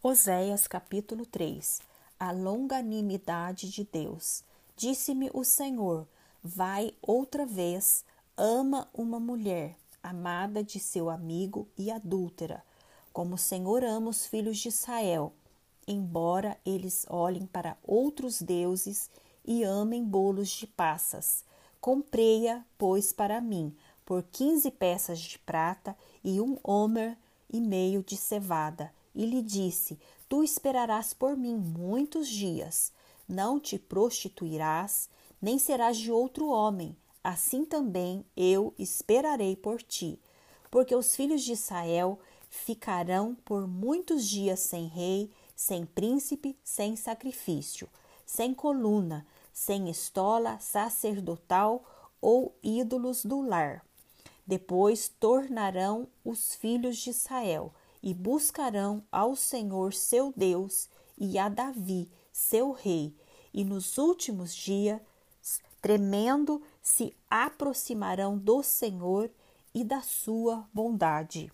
Oséias capítulo 3 A longanimidade de Deus. Disse-me o Senhor: Vai outra vez, ama uma mulher, amada de seu amigo e adúltera, como o Senhor ama os filhos de Israel, embora eles olhem para outros deuses e amem bolos de passas. Comprei-a, pois, para mim, por quinze peças de prata e um homer e meio de cevada e lhe disse: Tu esperarás por mim muitos dias, não te prostituirás, nem serás de outro homem. Assim também eu esperarei por ti, porque os filhos de Israel ficarão por muitos dias sem rei, sem príncipe, sem sacrifício, sem coluna, sem estola sacerdotal ou ídolos do lar. Depois tornarão os filhos de Israel e buscarão ao Senhor seu Deus e a Davi, seu rei, e nos últimos dias, tremendo, se aproximarão do Senhor e da sua bondade.